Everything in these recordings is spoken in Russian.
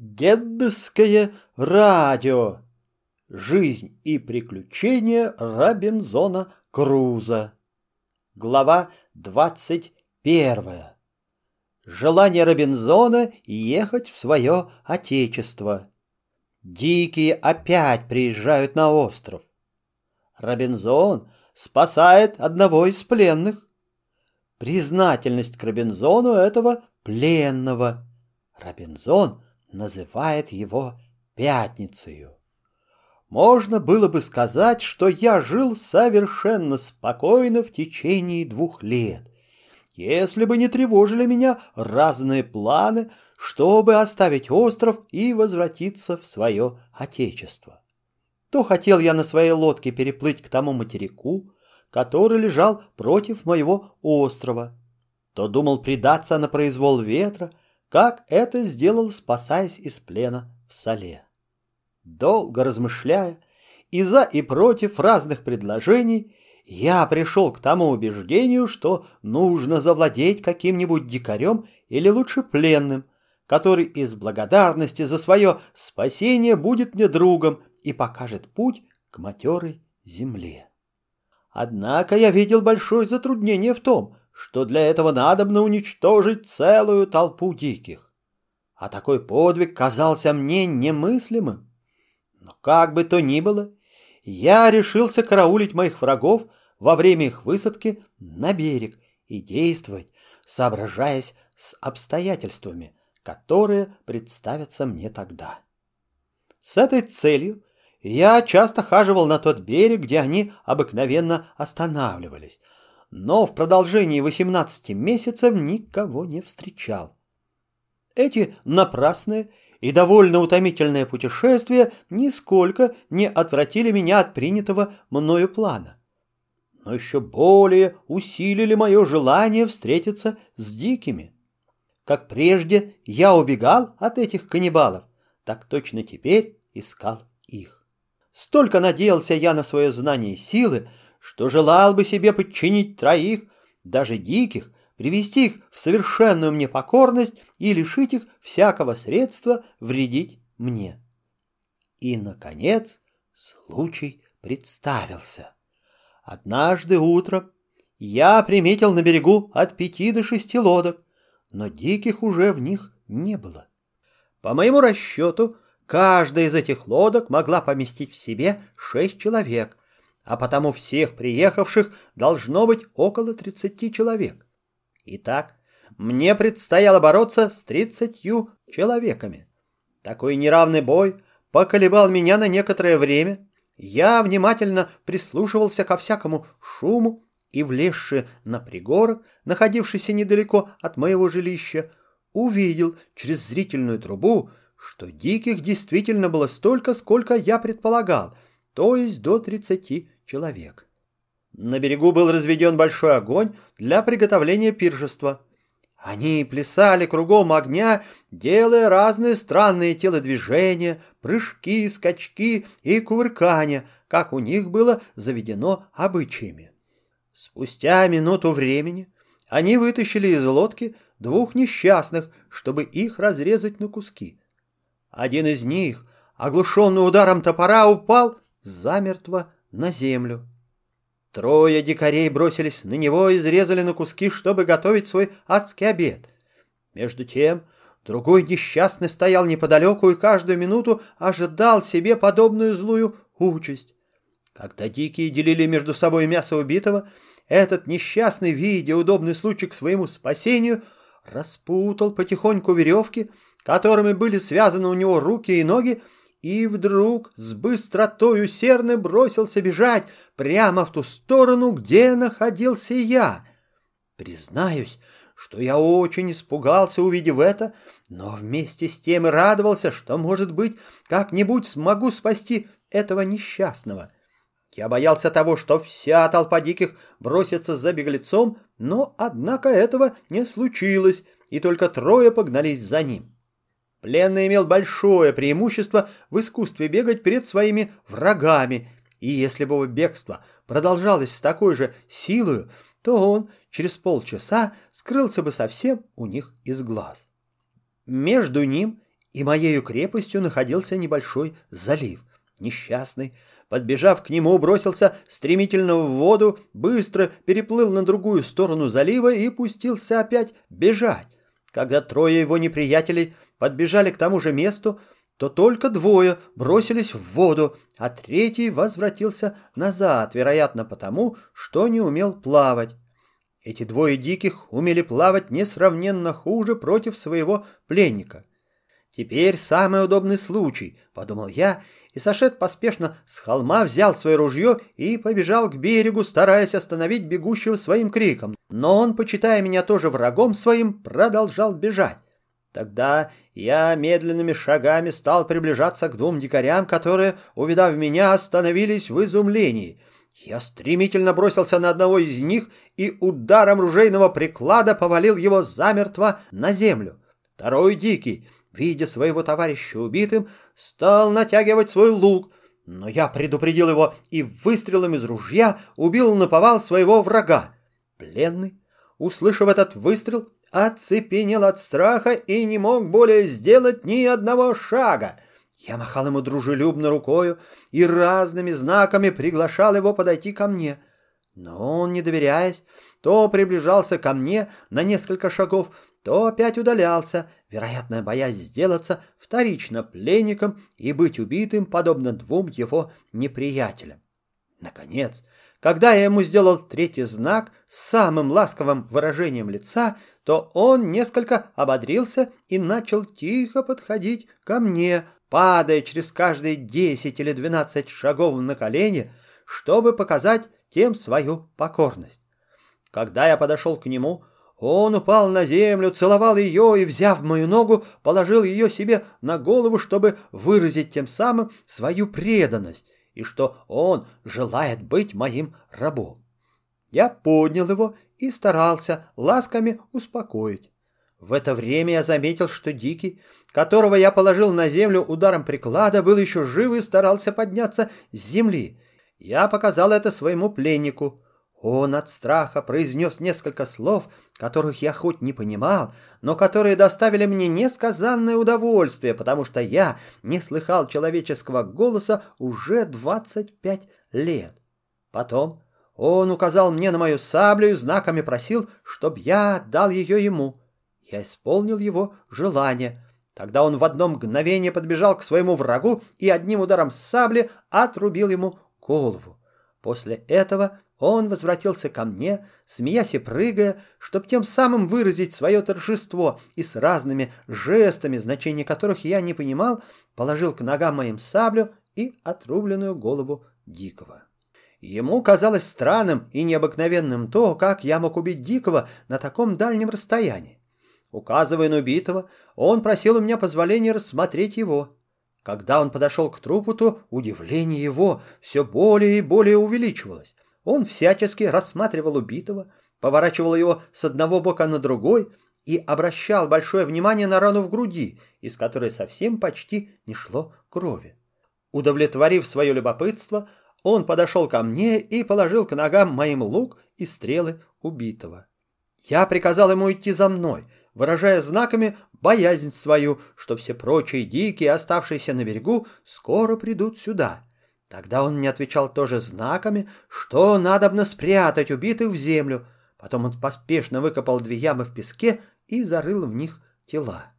Дедовское радио. Жизнь и приключения Робинзона Круза. Глава двадцать первая. Желание Робинзона ехать в свое отечество. Дикие опять приезжают на остров. Робинзон спасает одного из пленных. Признательность к Робинзону этого пленного. Робинзон называет его Пятницею. Можно было бы сказать, что я жил совершенно спокойно в течение двух лет, если бы не тревожили меня разные планы, чтобы оставить остров и возвратиться в свое отечество. То хотел я на своей лодке переплыть к тому материку, который лежал против моего острова, то думал предаться на произвол ветра, как это сделал, спасаясь из плена в Соле. Долго размышляя, и за и против разных предложений, я пришел к тому убеждению, что нужно завладеть каким-нибудь дикарем или лучше пленным, который из благодарности за свое спасение будет мне другом и покажет путь к матерой земле. Однако я видел большое затруднение в том, что для этого надобно уничтожить целую толпу диких. А такой подвиг казался мне немыслимым. Но как бы то ни было, я решился караулить моих врагов во время их высадки на берег и действовать, соображаясь с обстоятельствами, которые представятся мне тогда. С этой целью я часто хаживал на тот берег, где они обыкновенно останавливались, но в продолжении 18 месяцев никого не встречал. Эти напрасные и довольно утомительные путешествия нисколько не отвратили меня от принятого мною плана, но еще более усилили мое желание встретиться с дикими. Как прежде я убегал от этих каннибалов, так точно теперь искал их. Столько надеялся я на свое знание силы, что желал бы себе подчинить троих, даже диких, привести их в совершенную мне покорность и лишить их всякого средства вредить мне. И, наконец, случай представился. Однажды утром я приметил на берегу от пяти до шести лодок, но диких уже в них не было. По моему расчету, каждая из этих лодок могла поместить в себе шесть человек, а потому всех приехавших должно быть около тридцати человек. Итак, мне предстояло бороться с тридцатью человеками. Такой неравный бой поколебал меня на некоторое время. Я внимательно прислушивался ко всякому шуму и, влезши на пригорок, находившийся недалеко от моего жилища, увидел через зрительную трубу, что диких действительно было столько, сколько я предполагал, то есть до тридцати человек. На берегу был разведен большой огонь для приготовления пиршества. Они плясали кругом огня, делая разные странные телодвижения, прыжки, скачки и кувыркания, как у них было заведено обычаями. Спустя минуту времени они вытащили из лодки двух несчастных, чтобы их разрезать на куски. Один из них, оглушенный ударом топора, упал замертво на землю. Трое дикарей бросились на него и изрезали на куски, чтобы готовить свой адский обед. Между тем, другой несчастный стоял неподалеку и каждую минуту ожидал себе подобную злую участь. Когда дикие делили между собой мясо убитого, этот несчастный, видя удобный случай к своему спасению, распутал потихоньку веревки, которыми были связаны у него руки и ноги, и вдруг с быстротой усердно бросился бежать прямо в ту сторону, где находился я. Признаюсь, что я очень испугался, увидев это, но вместе с тем и радовался, что, может быть, как-нибудь смогу спасти этого несчастного. Я боялся того, что вся толпа диких бросится за беглецом, но, однако, этого не случилось, и только трое погнались за ним. Пленный имел большое преимущество в искусстве бегать перед своими врагами, и если бы его бегство продолжалось с такой же силой, то он через полчаса скрылся бы совсем у них из глаз. Между ним и моею крепостью находился небольшой залив. Несчастный, подбежав к нему, бросился стремительно в воду, быстро переплыл на другую сторону залива и пустился опять бежать. Когда трое его неприятелей подбежали к тому же месту, то только двое бросились в воду, а третий возвратился назад, вероятно потому, что не умел плавать. Эти двое диких умели плавать несравненно хуже против своего пленника. «Теперь самый удобный случай», — подумал я, и Сашет поспешно с холма взял свое ружье и побежал к берегу, стараясь остановить бегущего своим криком. Но он, почитая меня тоже врагом своим, продолжал бежать. Тогда я медленными шагами стал приближаться к двум дикарям, которые, увидав меня, остановились в изумлении. Я стремительно бросился на одного из них и ударом ружейного приклада повалил его замертво на землю. Второй дикий, видя своего товарища убитым, стал натягивать свой лук, но я предупредил его и выстрелом из ружья убил наповал своего врага. Пленный, услышав этот выстрел, оцепенел от страха и не мог более сделать ни одного шага. Я махал ему дружелюбно рукою и разными знаками приглашал его подойти ко мне. Но он, не доверяясь, то приближался ко мне на несколько шагов, то опять удалялся, вероятно, боясь сделаться вторично пленником и быть убитым, подобно двум его неприятелям. Наконец, когда я ему сделал третий знак с самым ласковым выражением лица, то он несколько ободрился и начал тихо подходить ко мне, падая через каждые десять или двенадцать шагов на колени, чтобы показать тем свою покорность. Когда я подошел к нему, он упал на землю, целовал ее и, взяв мою ногу, положил ее себе на голову, чтобы выразить тем самым свою преданность и что он желает быть моим рабом. Я поднял его и старался ласками успокоить. В это время я заметил, что Дикий, которого я положил на землю ударом приклада, был еще жив и старался подняться с земли. Я показал это своему пленнику. Он от страха произнес несколько слов, которых я хоть не понимал, но которые доставили мне несказанное удовольствие, потому что я не слыхал человеческого голоса уже двадцать пять лет. Потом он указал мне на мою саблю и знаками просил, чтоб я отдал ее ему. Я исполнил его желание. Тогда он в одно мгновение подбежал к своему врагу и одним ударом сабли отрубил ему голову. После этого он возвратился ко мне, смеясь и прыгая, чтоб тем самым выразить свое торжество, и с разными жестами, значения которых я не понимал, положил к ногам моим саблю и отрубленную голову Дикого. Ему казалось странным и необыкновенным то, как я мог убить Дикого на таком дальнем расстоянии. Указывая на убитого, он просил у меня позволения рассмотреть его. Когда он подошел к трупу, то удивление его все более и более увеличивалось. Он всячески рассматривал убитого, поворачивал его с одного бока на другой и обращал большое внимание на рану в груди, из которой совсем почти не шло крови. Удовлетворив свое любопытство, он подошел ко мне и положил к ногам моим лук и стрелы убитого. Я приказал ему идти за мной, выражая знаками боязнь свою, что все прочие дикие, оставшиеся на берегу, скоро придут сюда. Тогда он мне отвечал тоже знаками, что надобно спрятать убитых в землю. Потом он поспешно выкопал две ямы в песке и зарыл в них тела.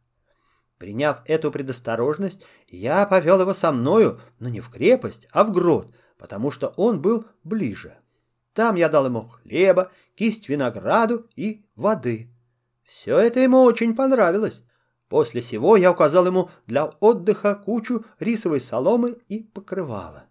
Приняв эту предосторожность, я повел его со мною, но не в крепость, а в грот, потому что он был ближе. Там я дал ему хлеба, кисть винограду и воды. Все это ему очень понравилось. После сего я указал ему для отдыха кучу рисовой соломы и покрывала.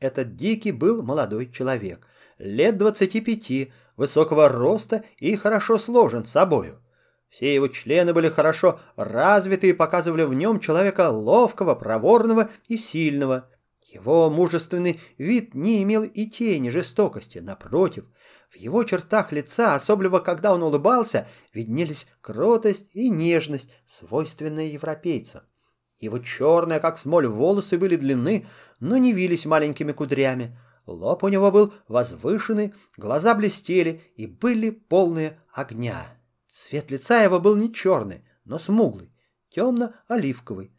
Этот Дикий был молодой человек, лет двадцати пяти, высокого роста и хорошо сложен собою. Все его члены были хорошо развиты и показывали в нем человека ловкого, проворного и сильного. Его мужественный вид не имел и тени жестокости, напротив. В его чертах лица, особенно когда он улыбался, виднелись кротость и нежность, свойственные европейцам. Его черные, как смоль, волосы были длинны, но не вились маленькими кудрями. Лоб у него был возвышенный, глаза блестели и были полные огня. Цвет лица его был не черный, но смуглый, темно-оливковый.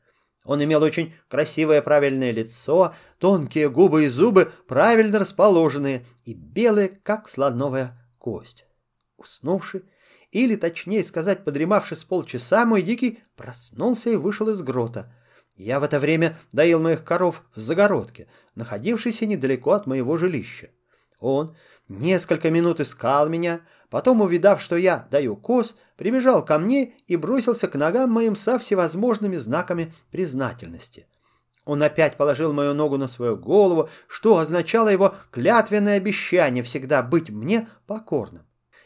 Он имел очень красивое правильное лицо, тонкие губы и зубы правильно расположенные и белые, как слоновая кость. Уснувший, или, точнее сказать, подремавший с полчаса, мой дикий проснулся и вышел из грота. Я в это время доил моих коров в загородке, находившейся недалеко от моего жилища. Он несколько минут искал меня, потом, увидав, что я даю коз, прибежал ко мне и бросился к ногам моим со всевозможными знаками признательности. Он опять положил мою ногу на свою голову, что означало его клятвенное обещание всегда быть мне покорным.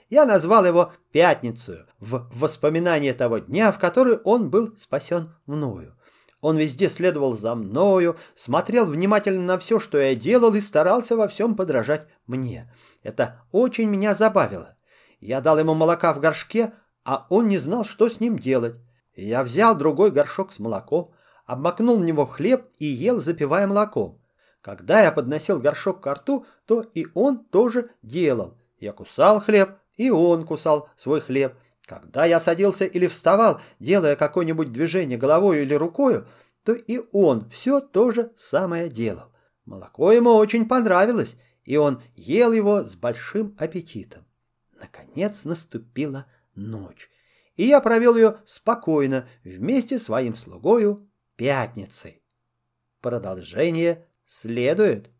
Я назвал его Пятницей в воспоминание того дня, в который он был спасен мною. Он везде следовал за мною, смотрел внимательно на все, что я делал, и старался во всем подражать мне. Это очень меня забавило. Я дал ему молока в горшке, а он не знал, что с ним делать. Я взял другой горшок с молоком, обмакнул в него хлеб и ел, запивая молоком. Когда я подносил горшок к рту, то и он тоже делал. Я кусал хлеб, и он кусал свой хлеб. Когда я садился или вставал, делая какое-нибудь движение головой или рукою, то и он все то же самое делал. Молоко ему очень понравилось, и он ел его с большим аппетитом. Наконец наступила ночь, и я провел ее спокойно вместе с своим слугою Пятницей. Продолжение следует.